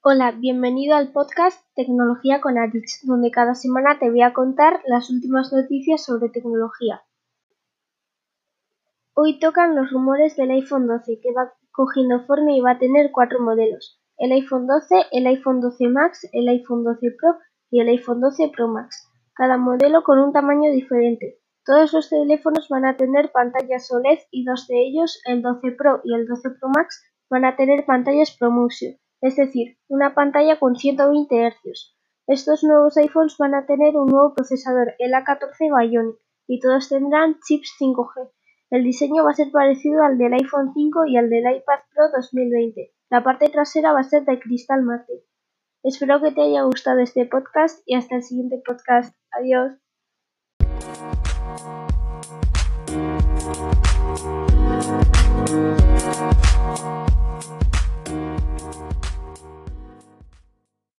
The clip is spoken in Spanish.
Hola, bienvenido al podcast Tecnología con Arix, donde cada semana te voy a contar las últimas noticias sobre tecnología. Hoy tocan los rumores del iPhone 12, que va cogiendo forma y va a tener cuatro modelos. El iPhone 12, el iPhone 12 Max, el iPhone 12 Pro y el iPhone 12 Pro Max, cada modelo con un tamaño diferente. Todos los teléfonos van a tener pantallas OLED y dos de ellos, el 12 Pro y el 12 Pro Max, van a tener pantallas ProMotion, es decir, una pantalla con 120 Hz. Estos nuevos iPhones van a tener un nuevo procesador, el A14 Bionic, y todos tendrán chips 5G. El diseño va a ser parecido al del iPhone 5 y al del iPad Pro 2020. La parte trasera va a ser de cristal mate. Espero que te haya gustado este podcast y hasta el siguiente podcast. Adiós.